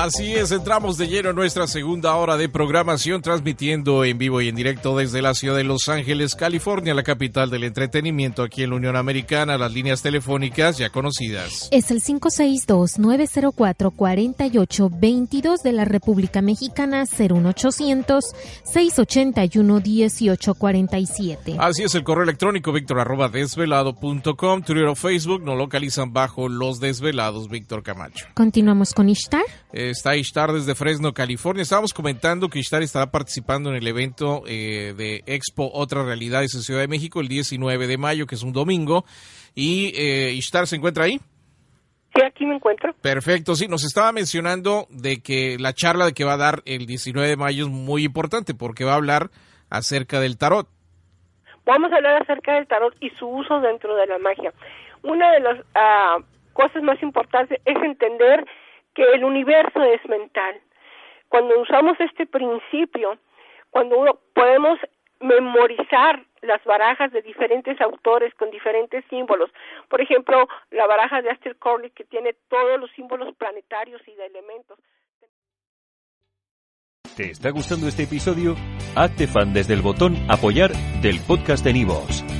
Así es, entramos de lleno en nuestra segunda hora de programación, transmitiendo en vivo y en directo desde la ciudad de Los Ángeles, California, la capital del entretenimiento aquí en la Unión Americana, las líneas telefónicas ya conocidas. Es el 562-904-4822 de la República Mexicana, 01800-681-1847. Así es, el correo electrónico víctor arroba desvelado.com, Twitter o Facebook nos localizan bajo Los Desvelados, Víctor Camacho. Continuamos con Ishtar. Está Ishtar desde Fresno, California. Estábamos comentando que Ishtar estará participando en el evento eh, de Expo Otras Realidades en Ciudad de México el 19 de mayo, que es un domingo. ¿Y eh, Ishtar se encuentra ahí? Sí, aquí me encuentro. Perfecto, sí, nos estaba mencionando de que la charla de que va a dar el 19 de mayo es muy importante porque va a hablar acerca del tarot. Vamos a hablar acerca del tarot y su uso dentro de la magia. Una de las ah, cosas más importantes es entender que el universo es mental. Cuando usamos este principio, cuando uno podemos memorizar las barajas de diferentes autores con diferentes símbolos. Por ejemplo, la baraja de Aster Crowley que tiene todos los símbolos planetarios y de elementos. ¿Te está gustando este episodio? Hazte fan desde el botón apoyar del podcast de Nivos.